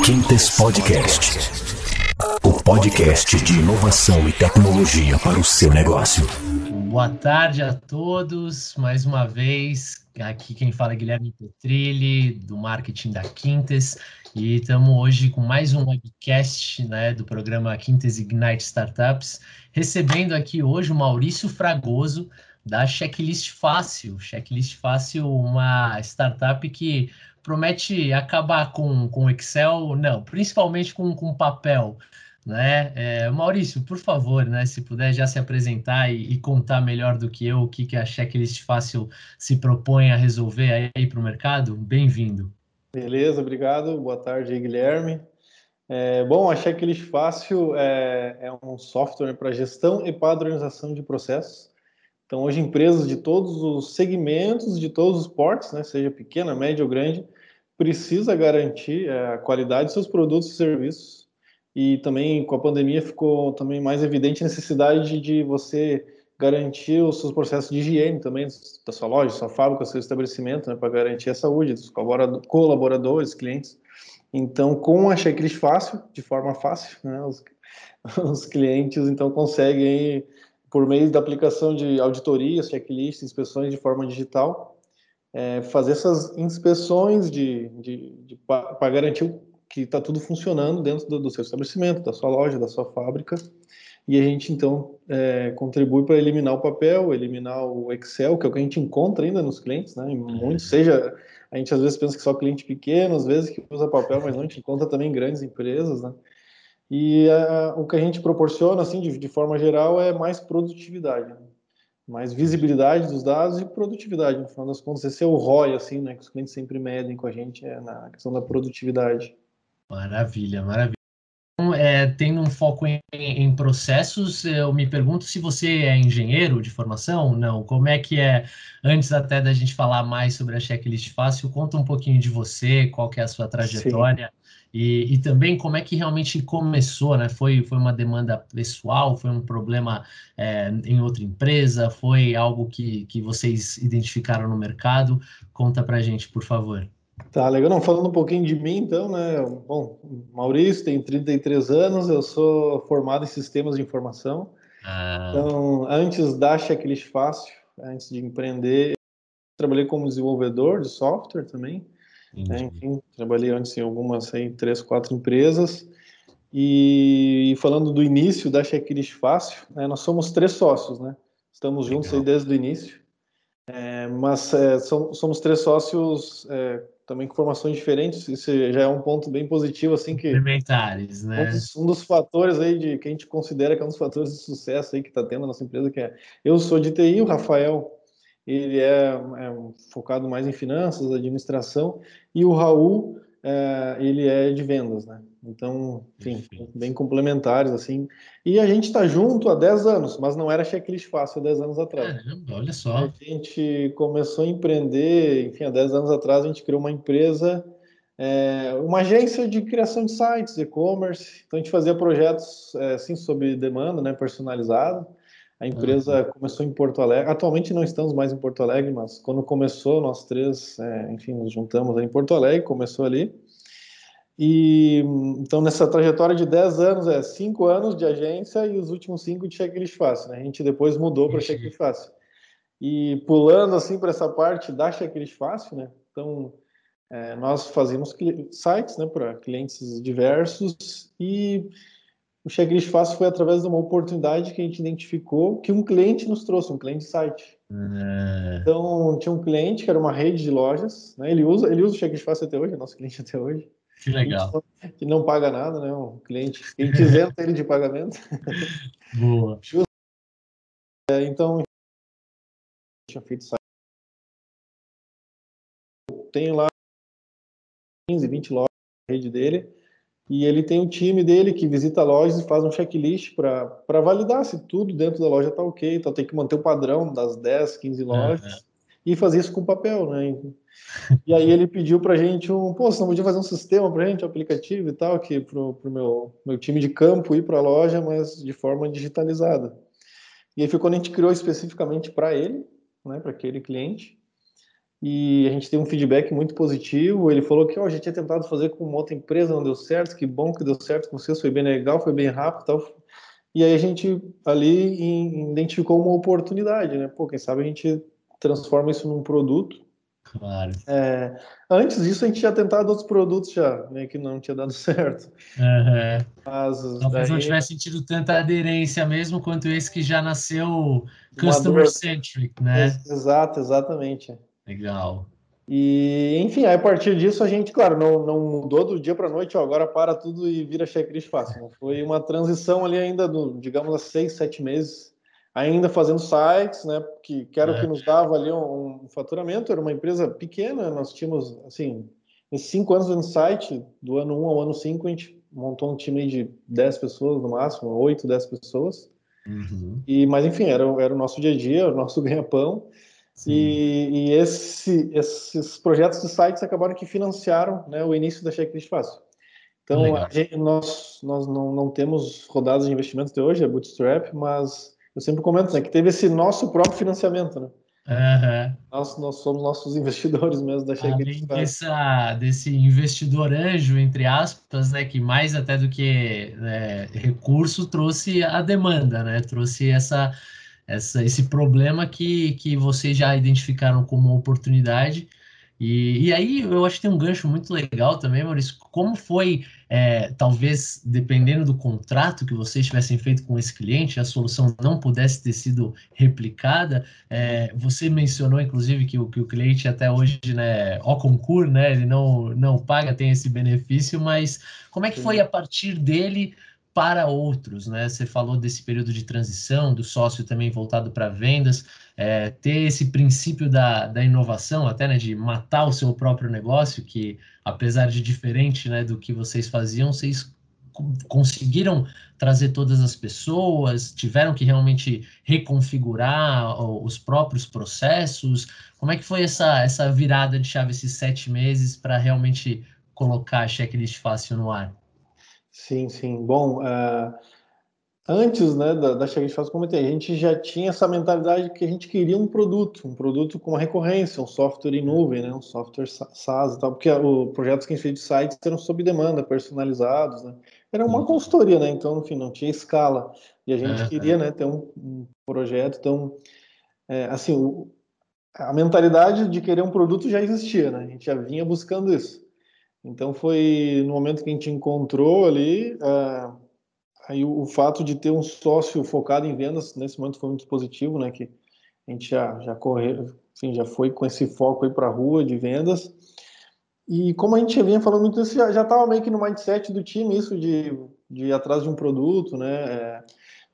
Quintes Podcast. O podcast de inovação e tecnologia para o seu negócio. Boa tarde a todos, mais uma vez. Aqui quem fala é Guilherme Petrilli, do marketing da Quintes, e estamos hoje com mais um webcast né, do programa Quintes Ignite Startups, recebendo aqui hoje o Maurício Fragoso, da Checklist Fácil. Checklist Fácil, uma startup que promete acabar com o Excel, não, principalmente com, com papel. Né? É, Maurício, por favor, né, se puder já se apresentar e, e, contar melhor do que eu o que, que a Checklist Fácil se propõe a resolver aí para o mercado, bem-vindo. Beleza, obrigado. Boa tarde, Guilherme. É, bom, a Checklist Fácil é, é um software para gestão e padronização de processos. Então, hoje, empresas de todos os segmentos, de todos os portes, né, seja pequena, média ou grande, precisa garantir é, a qualidade de seus produtos e serviços. E também, com a pandemia, ficou também mais evidente a necessidade de você garantir os seus processos de higiene também, da sua loja, sua fábrica, seu estabelecimento, né, para garantir a saúde dos colaboradores, clientes. Então, com a checklist fácil, de forma fácil, né, os, os clientes então conseguem por meio da aplicação de auditorias, checklists, inspeções de forma digital, é, fazer essas inspeções de, de, de para garantir que está tudo funcionando dentro do, do, seu estabelecimento, da sua loja, da sua fábrica. E a gente então é, contribui para eliminar o papel, eliminar o Excel, que é o que a gente encontra ainda nos clientes, né? Muito, seja a gente às vezes pensa que só cliente pequeno, às vezes que usa papel, mas não a gente encontra também grandes empresas, né? E a, o que a gente proporciona, assim, de, de forma geral, é mais produtividade, né? mais visibilidade dos dados e produtividade. No final das contas, esse é o ROI, assim, né, que os clientes sempre medem com a gente, é na questão da produtividade. Maravilha, maravilha. Então, é, tendo um foco em, em, processos, eu me pergunto se você é engenheiro de formação, não, como é que é, antes até da gente falar mais sobre a checklist fácil, conta um pouquinho de você, qual que é a sua trajetória, Sim. E, e, também como é que realmente começou, né? Foi, foi uma demanda pessoal, foi um problema é, em outra empresa, foi algo que, que vocês identificaram no mercado? Conta pra gente, por favor. Tá, legal. Não, falando um pouquinho de mim, então, né? Bom, Maurício tem 33 anos, eu sou formado em sistemas de informação. Ah. Então, antes da Checklist Fácil, antes de empreender, trabalhei como desenvolvedor de software também. Né? Enfim, trabalhei antes em algumas, aí, três, quatro empresas. E, falando do início da Checklist Fácil, né, nós somos três sócios, né? Estamos Legal. juntos aí desde o início. É, mas é, somos, somos, três sócios é, também com formações diferentes. Isso já é um ponto bem positivo, assim que complementares, né? Um dos, um dos, fatores aí de que a gente considera que é um dos fatores de sucesso aí que está tendo a nossa empresa, que é eu sou de TI, o Rafael ele é, é focado mais em finanças, administração, e o Raul, é, ele é de vendas, né? Então, enfim, bem complementares, assim. E a gente está junto há 10 anos, mas não era checklist fácil há 10 anos atrás. É, olha só. A gente começou a empreender, enfim, há 10 anos atrás a gente criou uma empresa, é, uma agência de criação de sites, e-commerce. Então a gente fazia projetos, é, assim, sob demanda, né, personalizado. A empresa uhum. começou em Porto Alegre. Atualmente não estamos mais em Porto Alegre, mas quando começou, nós três, é, enfim, nos juntamos em Porto Alegre, começou ali. E então nessa trajetória de 10 anos, é 5 anos de agência e os últimos 5 de checklist fácil. Né? A gente depois mudou para checklist fácil. E pulando assim para essa parte da checklist fácil, né? Então é, nós fazíamos sites né, para clientes diversos e o checklist fácil foi através de uma oportunidade que a gente identificou que um cliente nos trouxe, um cliente site. É. Então, tinha um cliente que era uma rede de lojas, né? ele, usa, ele usa o checklist fácil até hoje, é nosso cliente até hoje. Que legal. Que não paga nada, né? Um cliente, quem quiser ele de pagamento. Boa. É, então, tinha feito site. Tenho lá 15, 20 lojas na rede dele e ele tem um time dele que visita lojas e faz um checklist para validar se tudo dentro da loja está ok. Então tem que manter o padrão das 10, 15 lojas uhum. e fazer isso com papel, né? E aí ele pediu para a gente um, pô, você não podia fazer um sistema para a gente, um aplicativo e tal, que para o meu, meu time de campo ir para a loja, mas de forma digitalizada. E aí foi quando a gente criou especificamente para ele, né, para aquele cliente. E a gente tem um feedback muito positivo. Ele falou que oh, a gente tinha tentado fazer com uma outra empresa, não deu certo, que bom que deu certo com vocês, foi bem legal, foi bem rápido tal. E aí a gente ali identificou uma oportunidade, né? Pô, quem sabe a gente transforma isso num produto. Claro. É, antes disso, a gente tinha tentado outros produtos já, né, que não tinha dado certo. Uhum. Mas, Talvez daí... não tivesse sentido tanta aderência mesmo quanto esse que já nasceu customer-centric, né? Exato, exatamente. Legal. E, enfim, aí, a partir disso a gente, claro, não, não mudou do dia para a noite, ó, agora para tudo e vira checklist fácil. Né? Foi uma transição ali ainda, do, digamos, há seis, sete meses, ainda fazendo sites, né? Que, que era é. o que nos dava ali um, um, faturamento. Era uma empresa pequena, nós tínhamos, assim, cinco anos no site, do ano um ao ano cinco, a gente montou um time de dez pessoas no máximo, oito, dez pessoas. Uhum. E, mas enfim, era, era o nosso dia a dia, o nosso ganha-pão. E, e esse, esses projetos de sites acabaram que financiaram né, o início da Checklist Fácil. Então, gente, nós, nós não, não temos rodadas de investimento até hoje, é Bootstrap, mas eu sempre comento né, que teve esse nosso próprio financiamento. Né? Uhum. Nós, nós somos nossos investidores mesmo da Checklist Além dessa, desse investidor anjo, entre aspas, né, que mais até do que né, recurso trouxe a demanda, né, trouxe essa essa, esse problema que, que vocês já identificaram como oportunidade. E, e aí eu acho que tem um gancho muito legal também, Maurício. Como foi, é, talvez, dependendo do contrato que vocês tivessem feito com esse cliente, a solução não pudesse ter sido replicada. É, você mencionou, inclusive, que o, que o cliente até hoje, né, ao concurso, né, ele não, não paga, tem esse benefício, mas como é que foi a partir dele? Para outros, né? Você falou desse período de transição, do sócio também voltado para vendas, é, ter esse princípio da, da inovação, até né, de matar o seu próprio negócio, que apesar de diferente né, do que vocês faziam, vocês conseguiram trazer todas as pessoas, tiveram que realmente reconfigurar os próprios processos. Como é que foi essa, essa virada de chave, esses sete meses, para realmente colocar a checklist fácil no ar? Sim, sim. Bom, uh, antes né, da, da Chega de Fácil, como a gente já tinha essa mentalidade que a gente queria um produto, um produto com uma recorrência, um software em nuvem, né, um software SaaS e tal, porque os projetos que a gente fez de sites eram sob demanda, personalizados, né? Era uma uhum. consultoria, né? Então, enfim, não tinha escala. E a gente queria né, ter um, um projeto, então, é, assim, o, a mentalidade de querer um produto já existia, né? A gente já vinha buscando isso. Então foi no momento que a gente encontrou ali, uh, aí o, o, fato de ter um sócio focado em vendas nesse momento foi muito positivo, né? Que a gente já já correu, enfim, já foi com esse foco aí para a rua de vendas. E como a gente vinha falando muito isso, já estava meio que no mindset do time isso de, de ir atrás de um produto, né? É,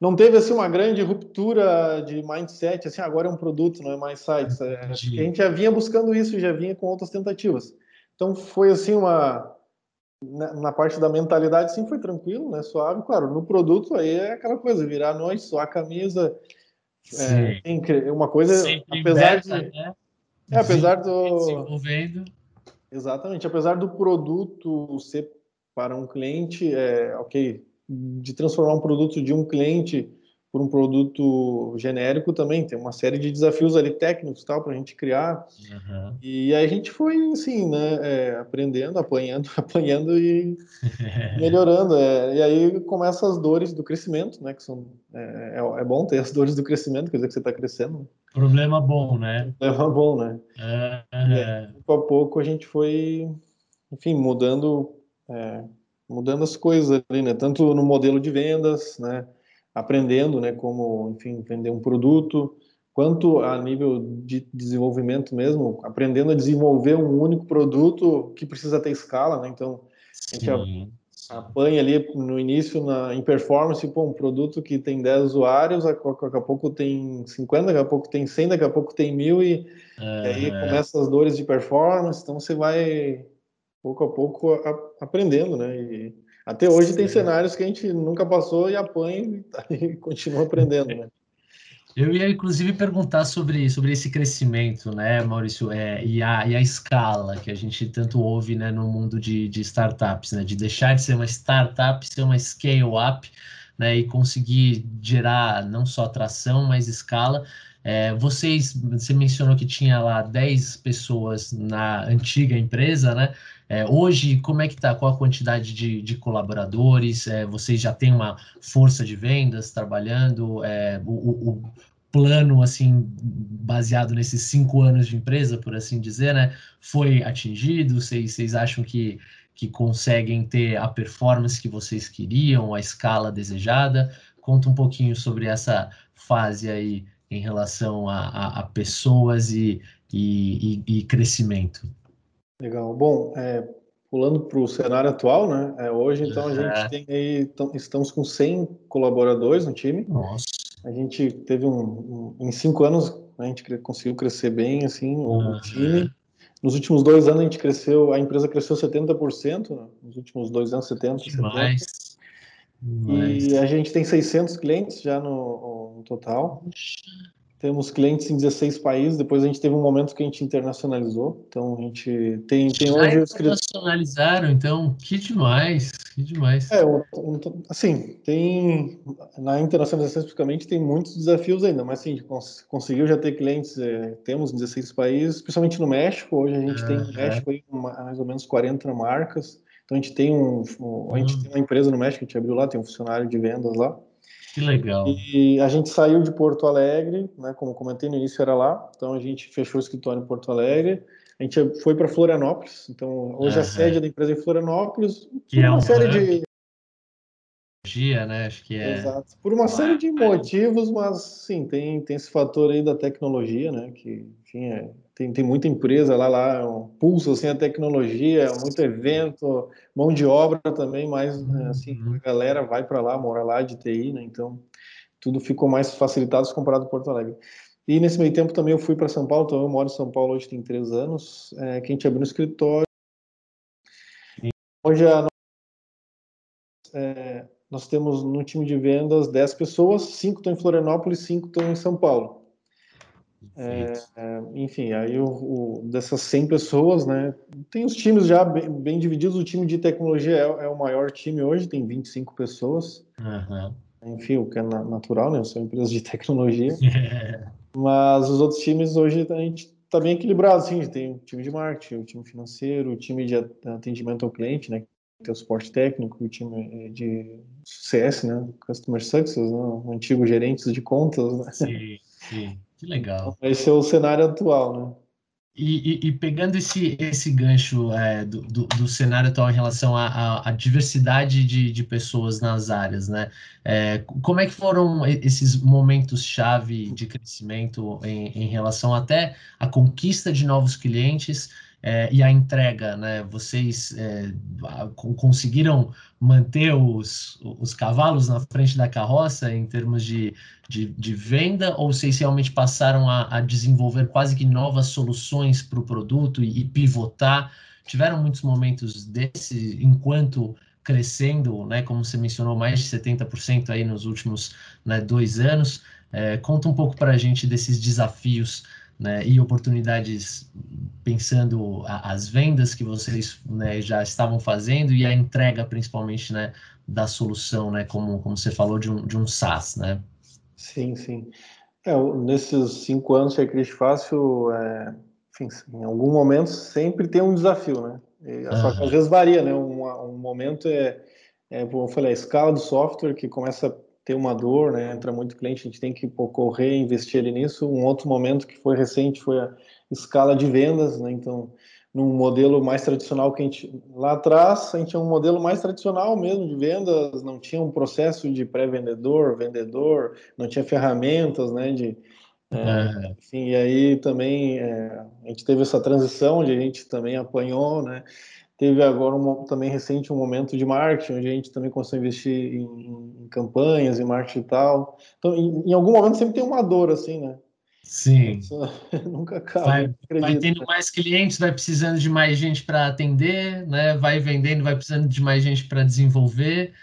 não teve assim uma grande ruptura de mindset, assim agora é um produto, não é mais sites. É, a gente já vinha buscando isso, já vinha com outras tentativas. Então foi assim uma na, na, parte da mentalidade sim foi tranquilo, né? Suave, claro. No produto aí é aquela coisa, virar a noite, suar a camisa. É, uma coisa, Sempre apesar beta, de. Né? É, apesar do. Desenvolvendo. Exatamente, apesar do produto ser para um cliente, é, ok, de transformar um produto de um cliente por um produto genérico também. Tem uma série de desafios ali técnicos tal para a gente criar. Uhum. E aí a gente foi assim, né, é, aprendendo, apanhando, apanhando e melhorando. É, e aí começam as dores do crescimento, né, que são é, é, é bom ter as dores do crescimento, quer dizer que você está crescendo. Problema bom, né? Problema bom, né? Uhum. Aí, pouco a pouco a gente foi, enfim, mudando, é, mudando as coisas ali, né? Tanto no modelo de vendas, né? Aprendendo, né, como, enfim, vender um produto, quanto a nível de desenvolvimento mesmo, aprendendo a desenvolver um único produto que precisa ter escala, né? Então, a gente apanha ali no início na, em performance, pô, um produto que tem 10 usuários, daqui a pouco tem 50, daqui a pouco tem 100, daqui a pouco tem mil e, e aí começa as dores de performance, então você vai pouco a pouco a, aprendendo, né? E, até hoje Sim. tem cenários que a gente nunca passou e apanha e, continua aprendendo, né? Eu ia, inclusive, perguntar sobre, sobre esse crescimento, né, Maurício, é, e, a, e a escala que a gente tanto ouve né, no mundo de, de startups, né, de deixar de ser uma startup, ser uma scale-up, né, e conseguir gerar não só atração, mas escala. É, vocês, você mencionou que tinha lá 10 pessoas na antiga empresa, né? É, hoje, como é que está? Qual a quantidade de, de colaboradores? É, vocês já têm uma força de vendas trabalhando? É, o, o, plano, assim, baseado nesses cinco anos de empresa, por assim dizer, né? Foi atingido? Vocês, vocês acham que, que conseguem ter a performance que vocês queriam, a escala desejada? Conta um pouquinho sobre essa fase aí em relação a, a, a pessoas e, e, e, e crescimento. Legal. Bom, é, pulando para o cenário atual, né? É, hoje, então, a gente tem aí, então, estamos com 100 colaboradores no time. Nossa. A gente teve um, um em cinco anos, a gente conseguiu crescer bem, assim, uhum. o time. Nos últimos dois anos a gente cresceu, a empresa cresceu 70%, né? nos últimos dois anos 70%. Demais. 70%. E a gente tem 600 clientes já no, no total. Temos clientes em 16 países. Depois a gente teve um momento que a gente internacionalizou. Então a gente tem, tem hoje. Já internacionalizaram, então, que demais, que demais. É, assim, tem. Na internacionalização especificamente tem muitos desafios ainda, mas assim, cons conseguiu já ter clientes, é, temos 16 países, especialmente no México. Hoje a gente tem no México aí, mais ou menos 40 marcas. Então a gente tem um, um a gente uhum. tem uma empresa no México, a gente abriu lá, tem um funcionário de vendas lá. Que legal. E a gente saiu de Porto Alegre, né, como comentei no início, era lá. Então a gente fechou o escritório em Porto Alegre. A gente foi para Florianópolis. Então hoje uhum. a sede da empresa é em Florianópolis. Que é uma série de dia, né? Acho que é. Exato. Por uma série de motivos, mas sim, tem, tem esse fator aí da tecnologia, né? Que, enfim, é, tem, tem muita empresa lá, lá, é um pulso assim a tecnologia, é muito evento, mão de obra também, mas né, assim, uhum. a galera vai para lá, mora lá de TI, né? Então, tudo ficou mais facilitado comparado com Porto Alegre. E nesse meio tempo também eu fui para São Paulo, então eu moro em São Paulo hoje tem três anos, é, que a gente abriu no escritório. Hoje a é, nós temos no time de vendas 10 pessoas, 5 estão em Florianópolis, 5 estão em São Paulo. É, é, enfim, aí o, o, dessas 100 pessoas, né, tem os times já bem, bem divididos, o time de tecnologia é, é, o maior time hoje, tem 25 pessoas. Uhum. Enfim, o que é natural, né, são empresas de tecnologia. Mas os outros times hoje a gente está bem equilibrado, assim, tem o time de marketing, o time financeiro, o time de atendimento ao cliente, né, tem o suporte técnico, o time de CS, né? Customer Success, né? o antigo gerentes de contas. Né? Sim, sim. Que legal. Então, esse é o cenário atual, né? E, e, e pegando esse, esse gancho é, do, do, do, cenário atual em relação à, à diversidade de, de pessoas nas áreas, né? É, como é que foram esses momentos-chave de crescimento em, em relação até à conquista de novos clientes é, e a entrega, né? Vocês é, conseguiram manter os, os cavalos na frente da carroça em termos de, de, de venda, ou vocês realmente passaram a, a desenvolver quase que novas soluções para o produto e, e pivotar? Tiveram muitos momentos desse enquanto crescendo, né? Como você mencionou, mais de 70% aí nos últimos né, dois anos. É, conta um pouco para a gente desses desafios né, e oportunidades pensando a, as vendas que vocês né, já estavam fazendo e a entrega principalmente né, da solução, né, como, como você falou de um, de um SaaS, né? Sim, sim. É, nesses cinco anos que a Cris Fácil, é, enfim, em algum momento sempre tem um desafio, né? E, só que às vezes varia, né? Um, um momento é, é, como eu falei, a escala do software que começa ter uma dor, né? Entra muito cliente, a gente tem que pô, correr, investir ali nisso. Um outro momento que foi recente foi a escala de vendas, né? Então, num modelo mais tradicional que a gente lá atrás, a gente tinha um modelo mais tradicional mesmo de vendas, não tinha um processo de pré-vendedor, vendedor, não tinha ferramentas, né? De é, enfim, e aí também é, a gente teve essa transição onde a gente também apanhou, né? Teve agora um, também recente um momento de marketing, onde a gente também conseguiu investir em, em campanhas, em marketing e tal. Então, em, em, algum momento sempre tem uma dor, assim, né? Sim. Isso, nunca acaba. Vai, acredito, vai tendo né? mais clientes, vai precisando de mais gente para atender, né? Vai vendendo, vai precisando de mais gente para desenvolver.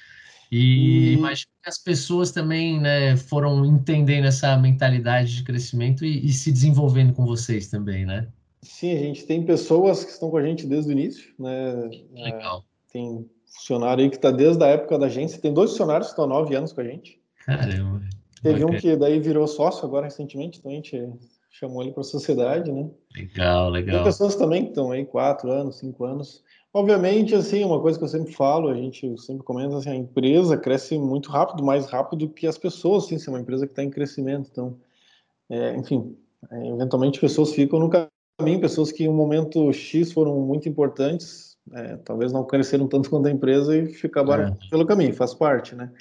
E, e imagino que as pessoas também né, foram entendendo essa mentalidade de crescimento e, e se desenvolvendo com vocês também, né? Sim, a gente tem pessoas que estão com a gente desde o início, né? Legal. É, tem funcionário aí que está desde a época da agência. Tem dois funcionários que estão há nove anos com a gente. Caramba. Teve um que daí virou sócio agora recentemente, então a gente chamou ele para a sociedade, né? Legal, legal. Tem pessoas também que estão aí quatro anos, cinco anos. Obviamente, assim, uma coisa que eu sempre falo, a gente sempre comenta, assim, a empresa cresce muito rápido, mais rápido que as pessoas, assim, se é uma empresa que está em crescimento. Então, é, enfim, é, eventualmente pessoas ficam no caminho, pessoas que em um momento X foram muito importantes, é, talvez não cresceram tanto quanto a empresa e acabaram é. pelo caminho, faz parte, né?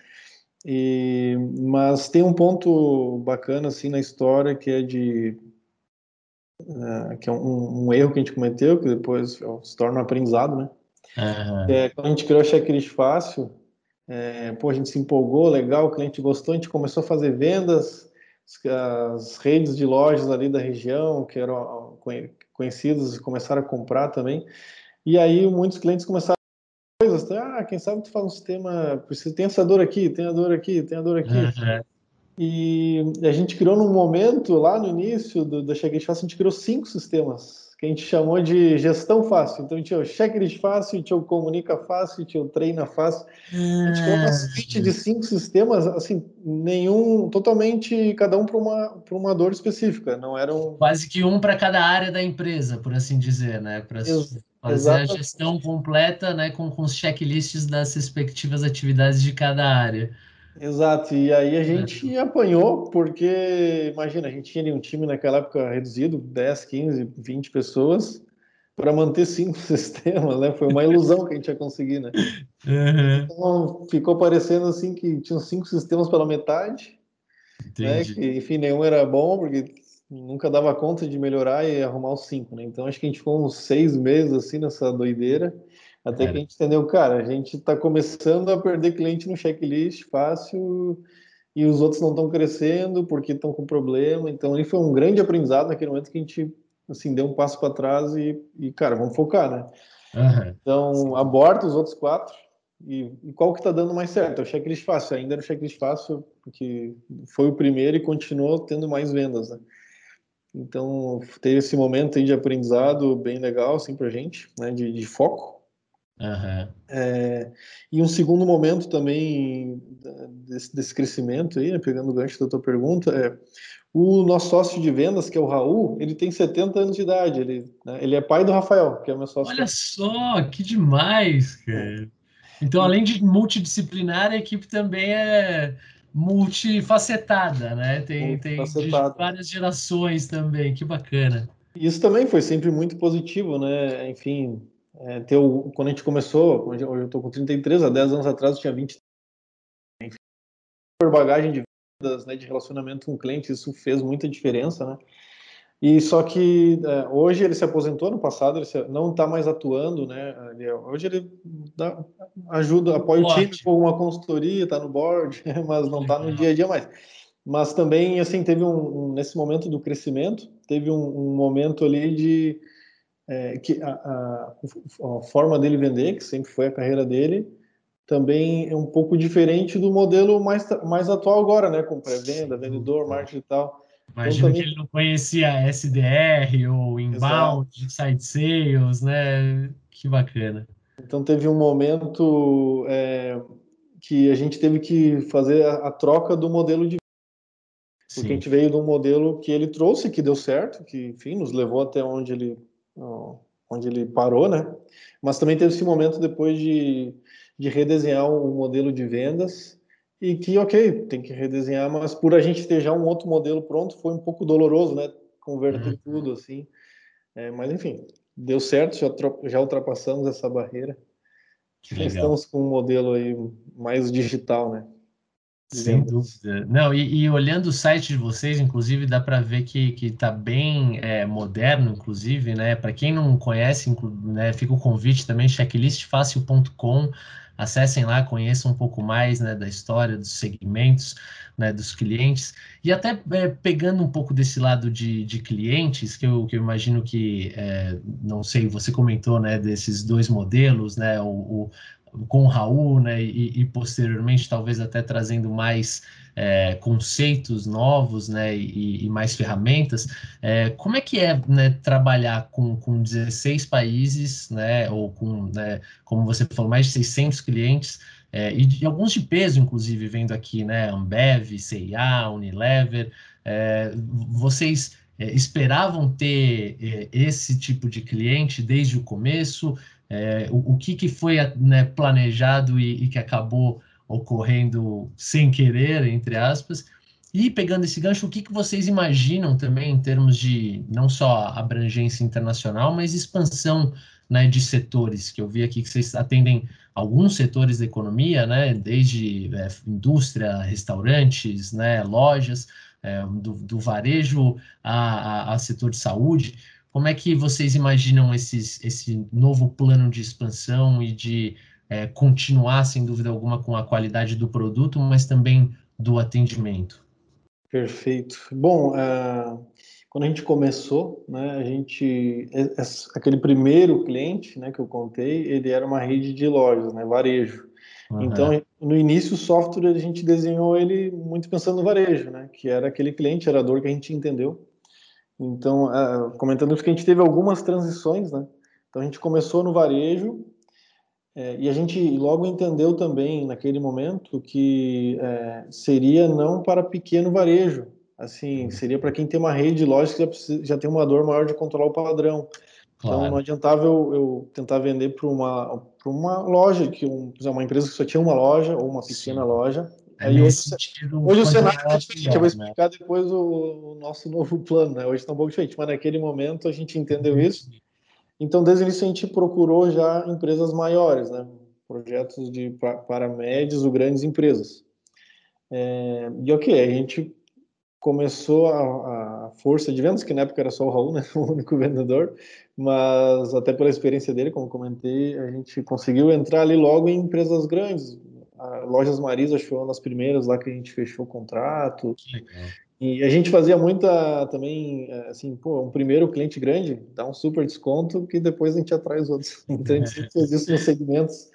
E, mas tem um ponto bacana assim na história que é de uh, que é um, um, erro que a gente cometeu que depois se torna um aprendizado, né? Uhum. É, quando a gente criou o checklist fácil, é, pô, a gente se empolgou, legal, o cliente gostou, a gente começou a fazer vendas, as redes de lojas ali da região que eram conhecidas começaram a comprar também. E aí muitos clientes começaram coisas, tá? ah, quem sabe tu faz um sistema, precisa tem essa dor aqui, tem a dor aqui, tem a dor aqui. Uhum. E a gente criou num momento lá no início do, da Checklist Fácil, a gente criou cinco sistemas que a gente chamou de gestão fácil. Então tinha o checklist fácil, tinha o comunica fácil, tinha o treina fácil. A gente criou uma ah. suite de cinco sistemas, assim, nenhum, totalmente, cada um para uma, uma dor específica, não eram... Quase que um para cada área da empresa, por assim dizer, né? Para fazer a gestão completa, né, com, com os checklists das respectivas atividades de cada área. Exato, e aí a gente apanhou, porque, imagina, a gente tinha um time naquela época reduzido, 10, 15, 20 pessoas, para manter cinco sistemas, né? Foi uma ilusão que a gente ia conseguir, né? Uhum. Então, ficou parecendo assim que tinham cinco sistemas pela metade, né? Que, enfim, nenhum era bom, porque nunca dava conta de melhorar e arrumar os cinco, né? Então, acho que a gente ficou uns seis meses, assim, nessa doideira, até que a gente entendeu, cara, a gente está começando a perder cliente no checklist fácil e os outros não estão crescendo porque estão com problema. Então, ali foi um grande aprendizado naquele momento que a gente assim deu um passo para trás e, e, cara, vamos focar, né? Uhum. Então, aborta os outros quatro e, e qual que está dando mais certo? É o checklist fácil. Ainda era o checklist fácil porque foi o primeiro e continuou tendo mais vendas, né? Então, teve esse momento aí de aprendizado bem legal, assim, a gente, né, de, de foco. Uhum. É, e um segundo momento também desse, desse crescimento aí, né, pegando o gancho da tua pergunta, é o nosso sócio de vendas, que é o Raul, ele tem 70 anos de idade, ele, né, ele é pai do Rafael, que é o meu sócio. Olha só, que demais, cara. Então, além de multidisciplinar, a equipe também é multifacetada, né? Tem, tem várias gerações também, que bacana. Isso também foi sempre muito positivo, né? Enfim, é, quando a gente começou, hoje eu estou com 33, há 10 anos atrás eu tinha 20. Enfim, por bagagem de vendas, né, de relacionamento com o cliente, isso fez muita diferença, né? E só que é, hoje ele se aposentou, no passado ele se, não está mais atuando, né? Ele, hoje ele dá, ajuda, apoia o time com uma consultoria, está no board, mas não está no dia a dia mais. Mas também, assim, teve um, um nesse momento do crescimento, teve um, um momento ali de é, que a, a, a, forma dele vender, que sempre foi a carreira dele, também é um pouco diferente do modelo mais, mais atual agora, né? Com pré-venda, vendedor, marketing e tal. Imagino então, também... que ele não conhecia SDR ou inbound, side sales, né? Que bacana. Então teve um momento é, que a gente teve que fazer a, a troca do modelo de porque Sim. a gente veio de um modelo que ele trouxe, que deu certo, que, enfim, nos levou até onde ele onde ele parou, né? Mas também teve esse momento depois de, de redesenhar o um modelo de vendas e que, ok, tem que redesenhar, mas por a gente ter já um outro modelo pronto, foi um pouco doloroso, né? Converter uhum. tudo, assim. É, mas, enfim, deu certo, já, já ultrapassamos essa barreira. Estamos com um modelo aí mais digital, né? Sem dúvida. Não, e, e, olhando o site de vocês, inclusive, dá para ver que está bem é, moderno, inclusive, né? Para quem não conhece, né, fica o convite também, checklistfácil.com. Acessem lá, conheçam um pouco mais né, da história, dos segmentos, né, dos clientes. E até é, pegando um pouco desse lado de, de clientes, que eu, que eu imagino que, é, não sei, você comentou né, desses dois modelos, né? O, o com o Raul, né, e, e, posteriormente talvez até trazendo mais é, conceitos novos, né, e, e mais ferramentas. É, como é que é né, trabalhar com, com 16 países, né, ou com, né, como você falou, mais de 600 clientes, é, e de alguns de peso, inclusive, vendo aqui, né? Ambev, CIA, Unilever. É, vocês é, esperavam ter é, esse tipo de cliente desde o começo? É, o, o, que, que foi né, planejado e, e, que acabou ocorrendo sem querer, entre aspas? E pegando esse gancho, o que, que vocês imaginam também em termos de não só abrangência internacional, mas expansão né, de setores? Que eu vi aqui que vocês atendem alguns setores da economia, né, desde é, indústria, restaurantes, né, lojas, é, do, do, varejo a, a, a, setor de saúde. Como é que vocês imaginam esses, esse novo plano de expansão e de é, continuar, sem dúvida alguma, com a qualidade do produto, mas também do atendimento? Perfeito. Bom, uh, quando a gente começou, né, a gente, aquele primeiro cliente, né, que eu contei, ele era uma rede de lojas, né, varejo. Uhum. Então, no início, o software a gente desenhou ele muito pensando no varejo, né? Que era aquele cliente, era a dor que a gente entendeu. Então, uh, comentando isso, que a gente teve algumas transições, né? Então, a gente começou no varejo é, e a gente logo entendeu também, naquele momento, que é, seria não para pequeno varejo, assim, seria para quem tem uma rede de lojas que já, precisa, já tem uma dor maior de controlar o padrão. Claro. Então, não adiantava eu, eu tentar vender para uma, uma loja, que um, uma empresa que só tinha uma loja ou uma pequena Sim. loja. É Aí hoje, hoje o cenário é diferente. Eu vou né? explicar né? depois o, o, nosso novo plano, né? Hoje está um pouco diferente, mas naquele momento a gente entendeu isso. Então, desde o início, a gente procurou já empresas maiores, né? Projetos de, para médias ou grandes empresas. É, e ok, a gente começou a, a, força de vendas, que na época era só o Raul, né, o único vendedor, mas até pela experiência dele, como comentei, a gente conseguiu entrar ali logo em empresas grandes. A Lojas Marisa foi uma das primeiras lá que a gente fechou o contrato. E a gente fazia muita também, assim, pô, um primeiro cliente grande, dá um super desconto que depois a gente atrai os outros. Então a gente sempre fez isso nos segmentos,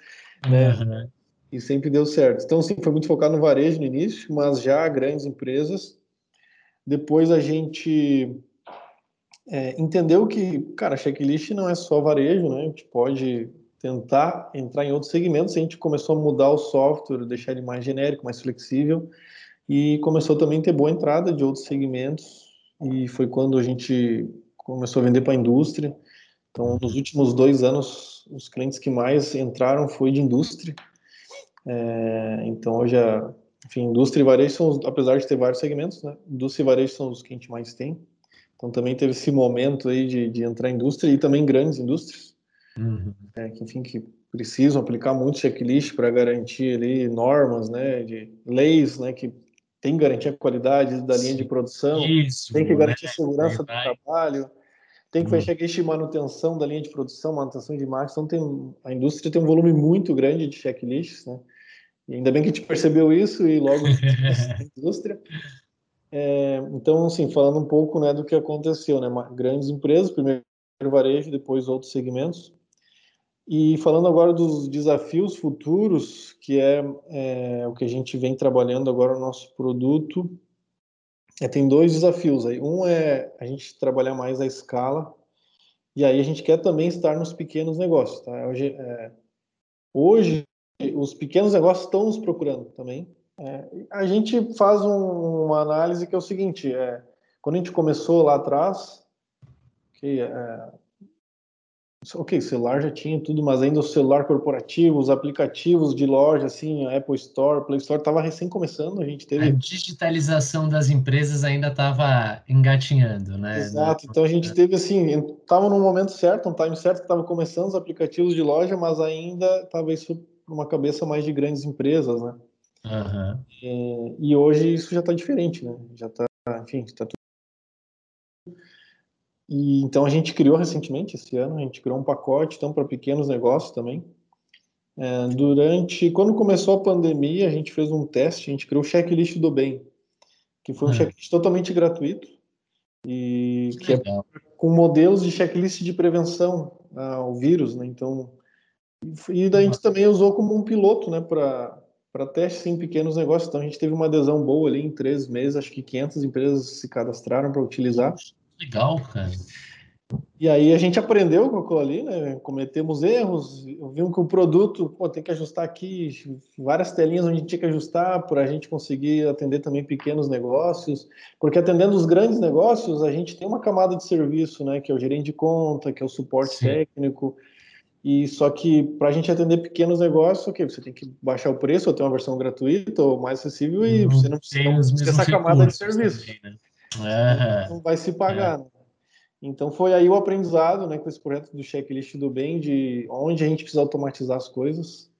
né? Uhum. E sempre deu certo. Então, sim, foi muito focado no varejo no início, mas já grandes empresas depois a gente é, entendeu que, cara, checklist não é só varejo, né? A gente pode tentar entrar em outros segmentos. A gente começou a mudar o software, deixar ele mais genérico, mais flexível, e começou também a ter boa entrada de outros segmentos. E foi quando a gente começou a vender para a indústria. Então, nos últimos dois anos, os clientes que mais entraram foi de indústria. É, então, hoje a, enfim, indústria e varejo são, apesar de ter vários segmentos, né? Indústria e varejo são os que a gente mais tem. Então também teve esse momento aí de, de entrar em indústria e também grandes indústrias, uhum. é, que enfim que precisam aplicar muito checklist para garantir ali normas, né, de leis, né, que tem que garantir a qualidade da linha de produção, Isso, tem que garantir né? a segurança do trabalho, tem que fazer uhum. checklist de manutenção da linha de produção, manutenção de marca. Então tem a indústria tem um volume muito grande de checklists, né? E ainda bem que a gente percebeu isso e logo na indústria. É, então, assim, falando um pouco né, do que aconteceu, né? Grandes empresas, primeiro varejo, depois outros segmentos. E falando agora dos desafios futuros, que é, é o que a gente vem trabalhando agora no nosso produto, é, tem dois desafios aí. Um é a gente trabalhar mais a escala, e aí a gente quer também estar nos pequenos negócios. Tá? Hoje, é, hoje os pequenos negócios estão nos procurando também. É, a gente faz um, uma análise que é o seguinte: é, quando a gente começou lá atrás, que é, ok, celular já tinha tudo, mas ainda o celular corporativo, os aplicativos de loja, assim, a Apple Store, Play Store, estava recém começando, a gente teve... A digitalização das empresas ainda estava engatinhando, né? Exato, então a gente teve, assim, estava no momento certo, um time certo, que estava começando os aplicativos de loja, mas ainda estava isso uma cabeça mais de grandes empresas, né? Uhum. E, e, hoje isso já está diferente, né? Já está, enfim, está tudo. E então a gente criou recentemente esse ano, a gente criou um pacote então para pequenos negócios também. É, durante quando começou a pandemia, a gente fez um teste, a gente criou o checklist do bem, que foi um uhum. checklist totalmente gratuito e que, é com modelos de checklist de prevenção ao vírus, né? Então e daí a gente também usou como um piloto, né, para testes em pequenos negócios. Então a gente teve uma adesão boa ali em três meses, acho que 500 empresas se cadastraram para utilizar. Legal, cara. E aí a gente aprendeu com aquilo ali, né? Cometemos erros, vimos que o produto, pô, tem que ajustar aqui, várias telinhas onde a gente tinha que ajustar para a gente conseguir atender também pequenos negócios, porque atendendo os grandes negócios, a gente tem uma camada de serviço, né? Que é o gerente de conta, que é o suporte Sim. técnico, e só que para a gente atender pequenos negócios, okay, você tem que baixar o preço, ou ter uma versão gratuita ou mais acessível, e não você não precisa essa camada de serviço. Também, né? Não vai se pagar, é. né? Então foi aí o aprendizado, né, com esse projeto do checklist do bem, de onde a gente precisa automatizar as coisas.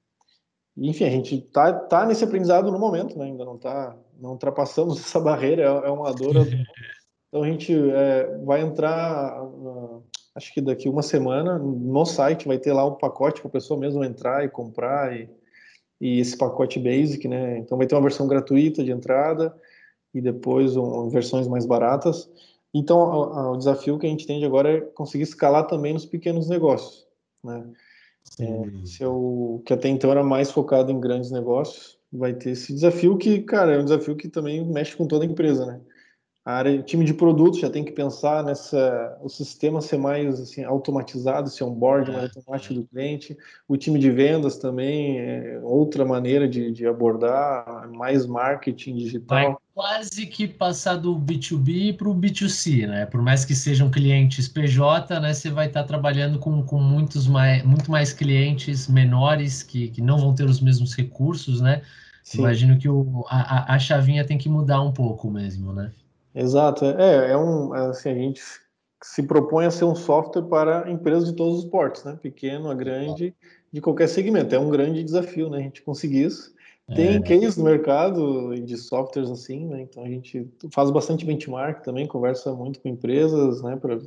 E, enfim, a gente tá, tá nesse aprendizado no momento, né? Ainda não tá, não ultrapassamos essa barreira, é, é uma dor. então a gente é, vai entrar, acho que daqui uma semana, no site vai ter lá um pacote para a pessoa mesmo entrar e comprar e, e esse pacote basic, né? Então vai ter uma versão gratuita de entrada e depois um, versões mais baratas. Então, o, o, desafio que a gente tem de agora é conseguir escalar também nos pequenos negócios, né? É, se eu, que até então era mais focado em grandes negócios, vai ter esse desafio que, cara, é um desafio que também mexe com toda a empresa, né? a área, time de produtos já tem que pensar nessa, o sistema ser mais assim, automatizado, esse onboard mais automático do cliente, o time de vendas também, é outra maneira de, de abordar, mais marketing digital. Quase que passar do B2B para o B2C, né? Por mais que sejam clientes PJ, né? Você vai estar trabalhando com, com muitos mais, muito mais clientes menores que, que não vão ter os mesmos recursos, né? Sim. Imagino que o, a, a chavinha tem que mudar um pouco mesmo, né? Exato. É, é um, assim, a gente se propõe a ser um software para empresas de todos os portes, né? Pequeno a grande, de qualquer segmento. É um grande desafio, né? A gente conseguir isso. Tem é. case no mercado de softwares assim, né? Então a gente faz bastante benchmark também, conversa muito com empresas, né? Para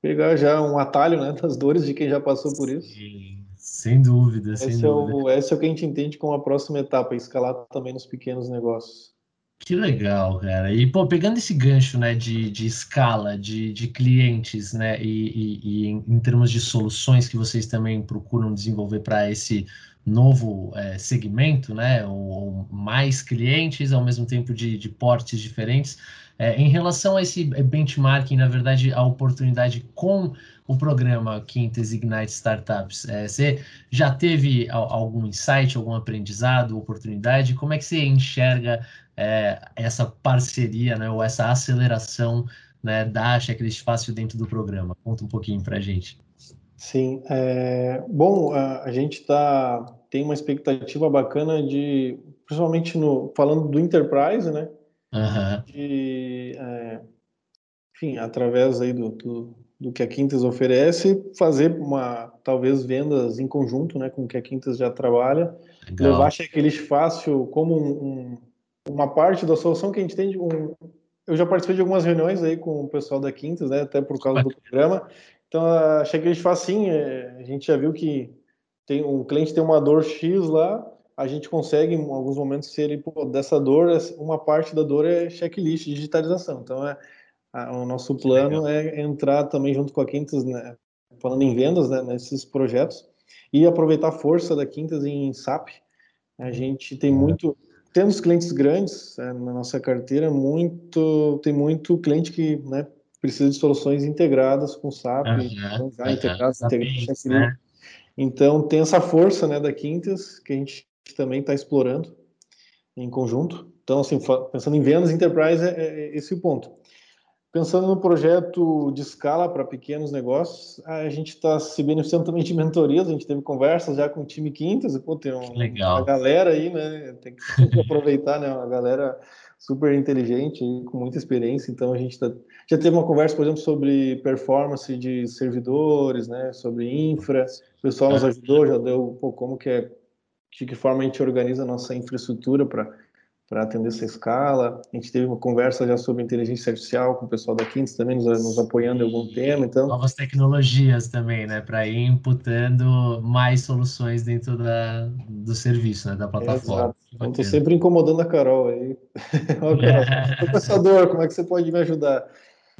pegar já um atalho, né? Das dores de quem já passou por isso. Sim, sem dúvida, esse sem é dúvida. O, esse é o que a gente entende como a próxima etapa, escalar também nos pequenos negócios. Que legal, cara. E, pô, pegando esse gancho, né, de, de escala, de, de clientes, né, e, e, e em, em, termos de soluções que vocês também procuram desenvolver para esse novo é, segmento, né, ou, mais clientes, ao mesmo tempo de, de portes diferentes, é, em relação a esse benchmarking, na verdade, a oportunidade com o programa Quintes Ignite Startups, é, você já teve algum insight, algum aprendizado, oportunidade? Como é que você enxerga é, essa parceria, né, ou essa aceleração né, da Checklist Fácil dentro do programa? Conta um pouquinho para a gente. Sim, é, bom, a, a gente tá, tem uma expectativa bacana de, principalmente no, falando do Enterprise, né, uhum. de, é, enfim, através aí do, do, do, que a Quintas oferece, fazer uma, talvez vendas em conjunto, né, com o que a Quintas já trabalha, Legal. levar Checklist Fácil como um, um uma parte da solução que a gente tem. Um, eu já participei de algumas reuniões aí com o pessoal da Quintas, né, até por causa do programa. Então, achei que a gente faz assim, é, a gente já viu que tem um cliente tem uma dor X lá, a gente consegue em alguns momentos ser pô, dessa dor, uma parte da dor é checklist, digitalização. Então, é, a, o nosso plano é entrar também junto com a Quintas, né, falando em vendas, né, nesses projetos e aproveitar a força da Quintas em SAP. A gente tem muito temos clientes grandes é, na nossa carteira, muito tem muito cliente que né, precisa de soluções integradas com SAP, uhum, já uhum, integradas, integradas né? Então tem essa força né, da Quintas que a gente também está explorando em conjunto. Então, assim, pensando em vendas enterprise, é, é esse o ponto. Pensando no projeto de escala para pequenos negócios, a gente está se beneficiando também de mentorias, a gente teve conversas já com o time Quintas, e, pô, tem um, uma galera aí, né? Tem que, tem que aproveitar, né? Uma galera super inteligente, com muita experiência, então a gente tá, já teve uma conversa, por exemplo, sobre performance de servidores, né? Sobre infra, o pessoal nos ajudou, já deu pô, como que é, de que forma a gente organiza a nossa infraestrutura para atender essa escala. A gente teve uma conversa já sobre inteligência artificial com o pessoal da Quintes também nos, nos apoiando em algum tema. Então, novas tecnologias também, né, para ir imputando mais soluções dentro da, do serviço, né, da plataforma. Exato. Estou sempre incomodando a Carol aí. Ó, Carol, como é que você pode me ajudar?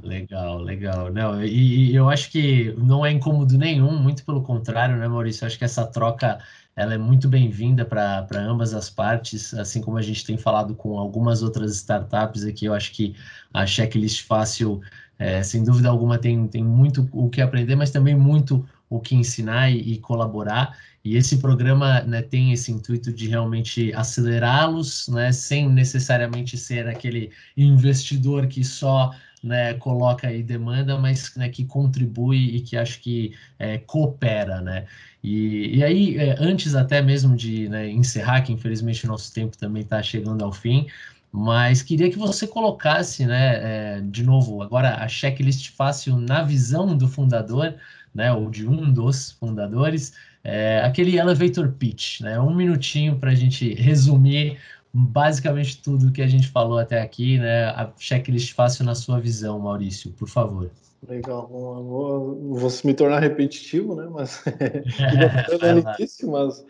Legal, legal. Não, e, e, eu acho que não é incômodo nenhum, muito pelo contrário, né, Maurício? Eu acho que essa troca ela é muito bem-vinda para ambas as partes, assim como a gente tem falado com algumas outras startups aqui. Eu acho que a checklist fácil, é, sem dúvida alguma, tem, tem muito o que aprender, mas também muito o que ensinar e, e colaborar. E esse programa né, tem esse intuito de realmente acelerá-los, né, sem necessariamente ser aquele investidor que só né, coloca aí demanda, mas né, que contribui e que acho que é, coopera, né? E, e aí, é, antes até mesmo de né, encerrar, que infelizmente o nosso tempo também está chegando ao fim, mas queria que você colocasse, né, é, de novo, agora a checklist fácil na visão do fundador, né, ou de um dos fundadores, é, aquele elevator pitch, né, um minutinho para a gente resumir basicamente tudo que a gente falou até aqui, né? A checklist fácil na sua visão, Maurício, por favor. Legal, vou, vou me tornar repetitivo, né? Mas início, mas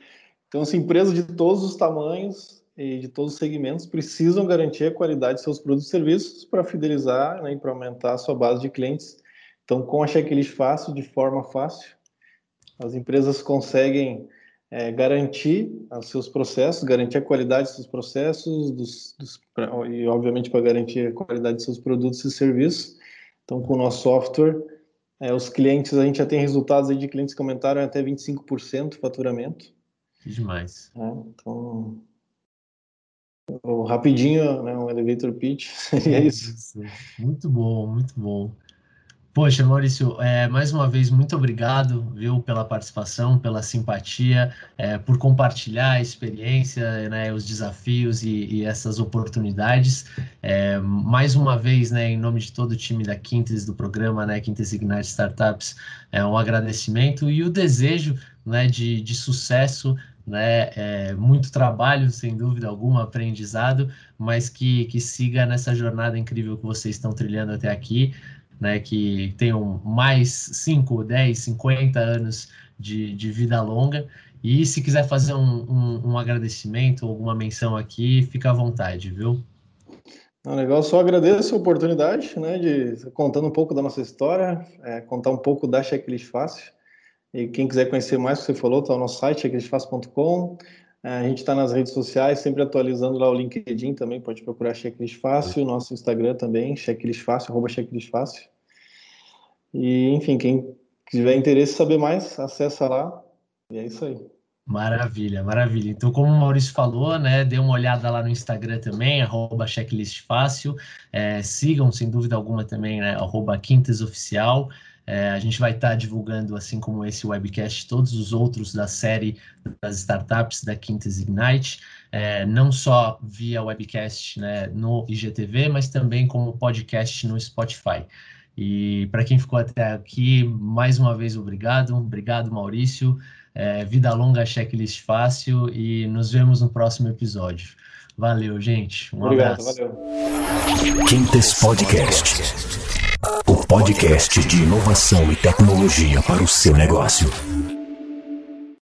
então, assim, empresas de todos os tamanhos e de todos os segmentos precisam garantir a qualidade de seus produtos e serviços para fidelizar né, e para aumentar a sua base de clientes. Então, com a checklist fácil, de forma fácil, as empresas conseguem é, garantir os seus processos, garantir a qualidade dos seus processos dos, dos, pra, e, obviamente, para garantir a qualidade dos seus produtos e serviços. Então, com o nosso software, é, os clientes, a gente já tem resultados de clientes que aumentaram até 25% o faturamento. Que demais. É, então, rapidinho, né, um elevator pitch, seria isso. Muito bom, muito bom. Poxa, Maurício, é, mais uma vez, muito obrigado, viu, pela participação, pela simpatia, é, por compartilhar a experiência, né, os desafios e, e essas oportunidades. É, mais uma vez, né, em nome de todo o time da Quintes, do programa, né, Quintes Ignite Startups, é um agradecimento e o desejo, né, de, de sucesso né? É, muito trabalho, sem dúvida alguma, aprendizado, mas que, que siga nessa jornada incrível que vocês estão trilhando até aqui né, que tenham mais 5, 10, 50 anos de, de vida longa. E se quiser fazer um, um, um agradecimento, alguma menção aqui, fica à vontade, viu? Não, legal, só agradeço a oportunidade, né, de contando um pouco da nossa história, é, contar um pouco da Checklist Fácil. E quem quiser conhecer mais o que você falou, está no nosso site, checklistfácil.com. É, a gente está nas redes sociais, sempre atualizando lá o LinkedIn também, pode procurar Checklist Fácil, nosso Instagram também, Checklist Fácil, arroba Checklist Fácil. E, enfim, quem tiver interesse em saber mais, acessa lá, e é isso aí. Maravilha, maravilha. Então, como o Maurício falou, né, dê uma olhada lá no Instagram também, arroba checklistfácil. É, sigam, sem dúvida alguma, também, né, arroba quintesoficial. É, a gente vai estar tá divulgando, assim como esse webcast, todos os outros da série das startups da Quintes Ignite, é, não só via webcast né, no IGTV, mas também como podcast no Spotify. E para quem ficou até aqui, mais uma vez, obrigado. Obrigado, Maurício. É, vida longa, checklist fácil e nos vemos no próximo episódio. Valeu, gente. Um Obrigado, abraço. Valeu. Quintes Podcast. O podcast de inovação e tecnologia para o seu negócio.